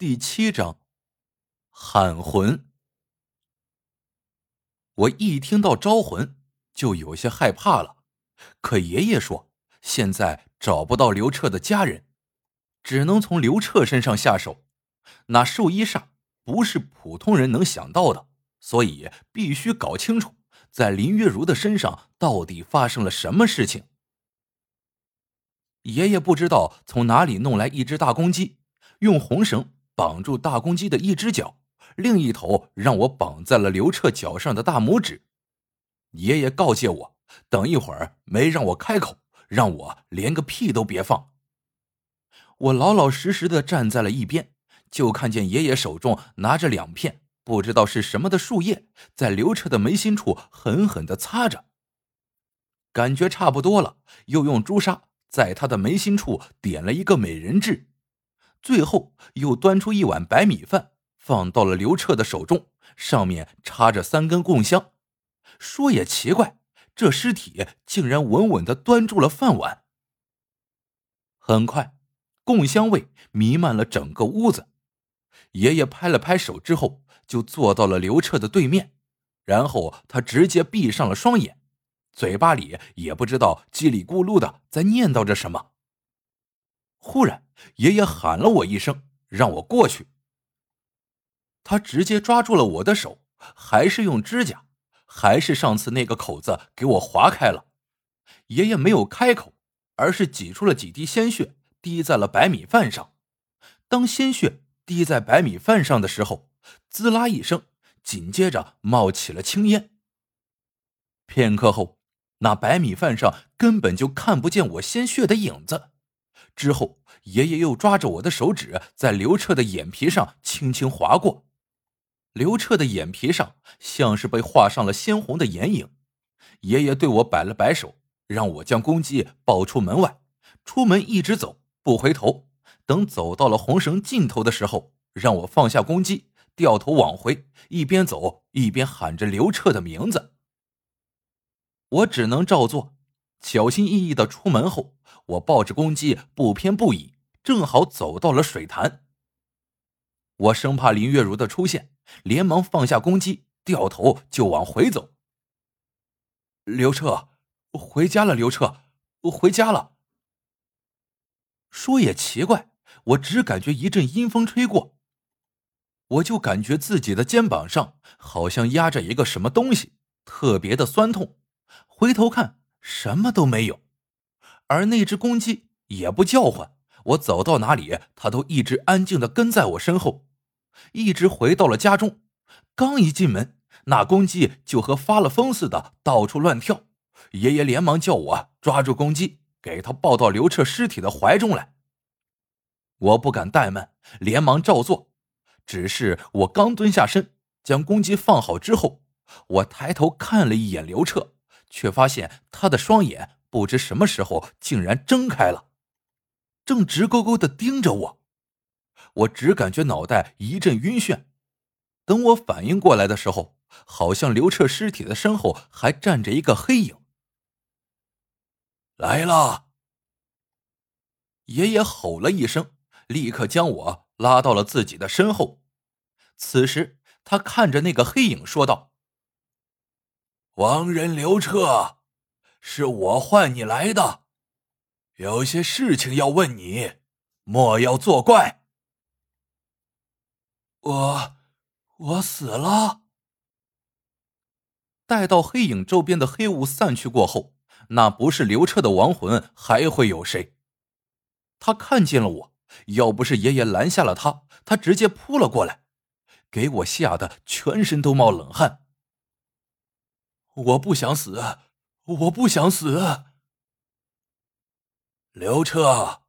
第七章，喊魂。我一听到招魂，就有些害怕了。可爷爷说，现在找不到刘彻的家人，只能从刘彻身上下手。那寿衣煞不是普通人能想到的，所以必须搞清楚，在林月如的身上到底发生了什么事情。爷爷不知道从哪里弄来一只大公鸡，用红绳。绑住大公鸡的一只脚，另一头让我绑在了刘彻脚上的大拇指。爷爷告诫我，等一会儿没让我开口，让我连个屁都别放。我老老实实的站在了一边，就看见爷爷手中拿着两片不知道是什么的树叶，在刘彻的眉心处狠狠的擦着。感觉差不多了，又用朱砂在他的眉心处点了一个美人痣。最后又端出一碗白米饭，放到了刘彻的手中，上面插着三根供香。说也奇怪，这尸体竟然稳稳的端住了饭碗。很快，供香味弥漫了整个屋子。爷爷拍了拍手之后，就坐到了刘彻的对面，然后他直接闭上了双眼，嘴巴里也不知道叽里咕噜的在念叨着什么。忽然，爷爷喊了我一声，让我过去。他直接抓住了我的手，还是用指甲，还是上次那个口子给我划开了。爷爷没有开口，而是挤出了几滴鲜血，滴在了白米饭上。当鲜血滴在白米饭上的时候，滋啦一声，紧接着冒起了青烟。片刻后，那白米饭上根本就看不见我鲜血的影子。之后，爷爷又抓着我的手指，在刘彻的眼皮上轻轻划过。刘彻的眼皮上像是被画上了鲜红的眼影。爷爷对我摆了摆手，让我将公鸡抱出门外。出门一直走，不回头。等走到了红绳尽头的时候，让我放下公鸡，掉头往回，一边走一边喊着刘彻的名字。我只能照做。小心翼翼的出门后，我抱着公鸡不偏不倚，正好走到了水潭。我生怕林月如的出现，连忙放下公鸡，掉头就往回走。刘彻，回家了。刘彻，回家了。说也奇怪，我只感觉一阵阴风吹过，我就感觉自己的肩膀上好像压着一个什么东西，特别的酸痛。回头看。什么都没有，而那只公鸡也不叫唤。我走到哪里，它都一直安静的跟在我身后，一直回到了家中。刚一进门，那公鸡就和发了疯似的到处乱跳。爷爷连忙叫我抓住公鸡，给他抱到刘彻尸体的怀中来。我不敢怠慢，连忙照做。只是我刚蹲下身，将公鸡放好之后，我抬头看了一眼刘彻。却发现他的双眼不知什么时候竟然睁开了，正直勾勾的盯着我。我只感觉脑袋一阵晕眩。等我反应过来的时候，好像刘彻尸体的身后还站着一个黑影。来了！爷爷吼了一声，立刻将我拉到了自己的身后。此时，他看着那个黑影说道。亡人刘彻，是我唤你来的，有些事情要问你，莫要作怪。我，我死了。待到黑影周边的黑雾散去过后，那不是刘彻的亡魂，还会有谁？他看见了我，要不是爷爷拦下了他，他直接扑了过来，给我吓得全身都冒冷汗。我不想死，我不想死。刘彻，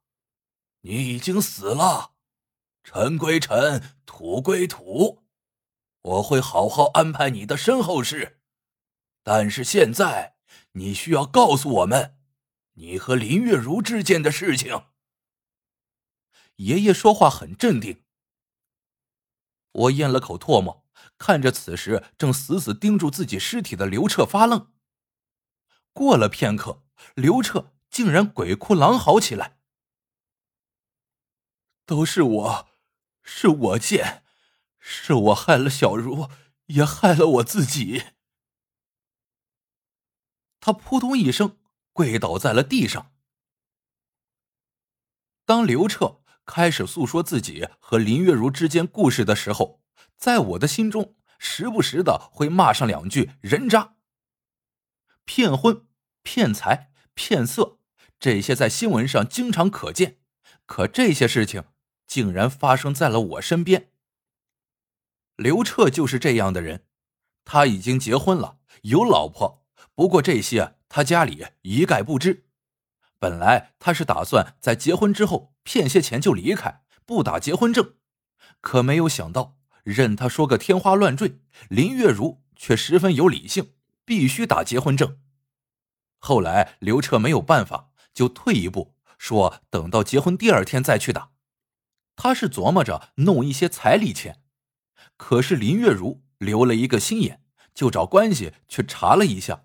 你已经死了，尘归尘，土归土，我会好好安排你的身后事。但是现在，你需要告诉我们，你和林月如之间的事情。爷爷说话很镇定。我咽了口唾沫。看着此时正死死盯住自己尸体的刘彻发愣。过了片刻，刘彻竟然鬼哭狼嚎起来：“都是我，是我贱，是我害了小茹，也害了我自己。他扑通一声跪倒在了地上。当刘彻开始诉说自己和林月如之间故事的时候，在我的心中，时不时的会骂上两句“人渣”、“骗婚”、“骗财”、“骗色”，这些在新闻上经常可见。可这些事情竟然发生在了我身边。刘彻就是这样的人，他已经结婚了，有老婆，不过这些他家里一概不知。本来他是打算在结婚之后骗些钱就离开，不打结婚证，可没有想到，任他说个天花乱坠，林月如却十分有理性，必须打结婚证。后来刘彻没有办法，就退一步说，等到结婚第二天再去打。他是琢磨着弄一些彩礼钱，可是林月如留了一个心眼，就找关系去查了一下，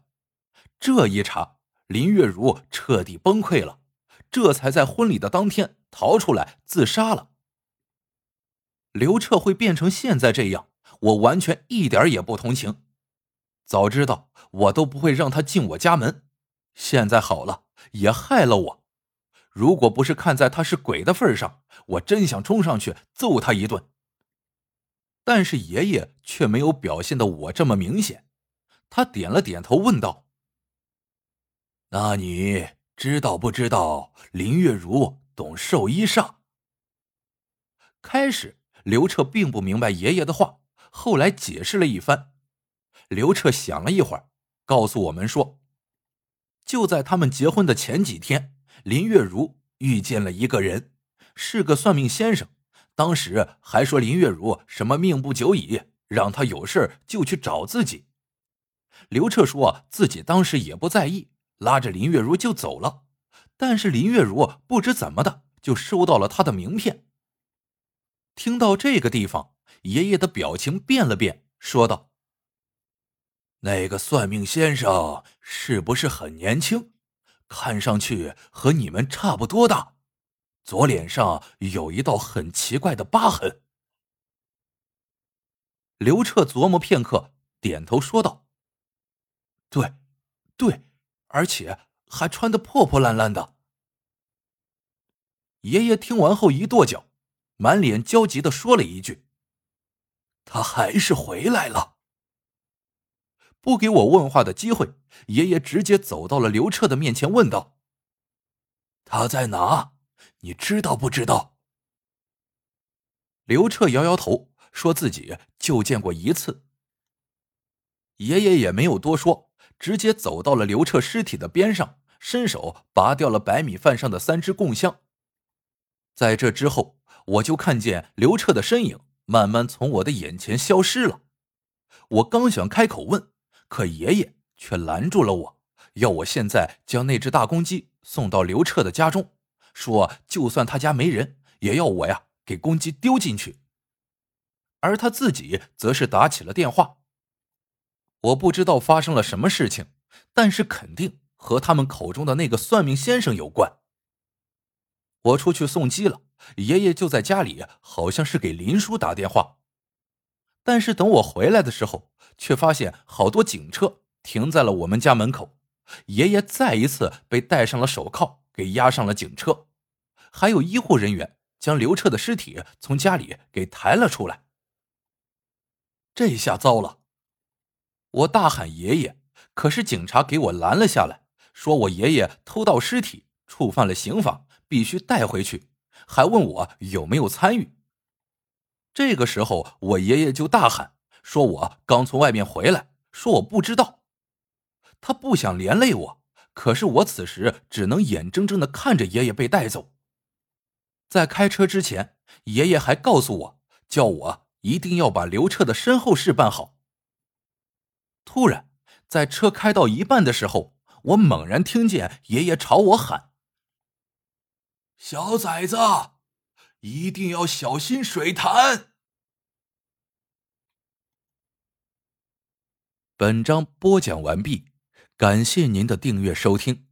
这一查。林月如彻底崩溃了，这才在婚礼的当天逃出来自杀了。刘彻会变成现在这样，我完全一点也不同情。早知道我都不会让他进我家门。现在好了，也害了我。如果不是看在他是鬼的份上，我真想冲上去揍他一顿。但是爷爷却没有表现的我这么明显，他点了点头，问道。那你知道不知道林月如懂寿衣煞？开始刘彻并不明白爷爷的话，后来解释了一番。刘彻想了一会儿，告诉我们说，就在他们结婚的前几天，林月如遇见了一个人，是个算命先生。当时还说林月如什么命不久矣，让他有事就去找自己。刘彻说自己当时也不在意。拉着林月如就走了，但是林月如不知怎么的就收到了他的名片。听到这个地方，爷爷的表情变了变，说道：“那个算命先生是不是很年轻？看上去和你们差不多大，左脸上有一道很奇怪的疤痕。”刘彻琢磨片刻，点头说道：“对，对。”而且还穿的破破烂烂的。爷爷听完后一跺脚，满脸焦急的说了一句：“他还是回来了。”不给我问话的机会，爷爷直接走到了刘彻的面前，问道：“他在哪？你知道不知道？”刘彻摇摇头，说自己就见过一次。爷爷也没有多说。直接走到了刘彻尸体的边上，伸手拔掉了白米饭上的三支供香。在这之后，我就看见刘彻的身影慢慢从我的眼前消失了。我刚想开口问，可爷爷却拦住了我，要我现在将那只大公鸡送到刘彻的家中，说就算他家没人，也要我呀给公鸡丢进去。而他自己则是打起了电话。我不知道发生了什么事情，但是肯定和他们口中的那个算命先生有关。我出去送鸡了，爷爷就在家里，好像是给林叔打电话。但是等我回来的时候，却发现好多警车停在了我们家门口，爷爷再一次被戴上了手铐，给押上了警车，还有医护人员将刘彻的尸体从家里给抬了出来。这下糟了！我大喊爷爷，可是警察给我拦了下来，说我爷爷偷盗尸体，触犯了刑法，必须带回去，还问我有没有参与。这个时候，我爷爷就大喊，说我刚从外面回来，说我不知道。他不想连累我，可是我此时只能眼睁睁的看着爷爷被带走。在开车之前，爷爷还告诉我，叫我一定要把刘彻的身后事办好。突然，在车开到一半的时候，我猛然听见爷爷朝我喊：“小崽子，一定要小心水潭。”本章播讲完毕，感谢您的订阅收听。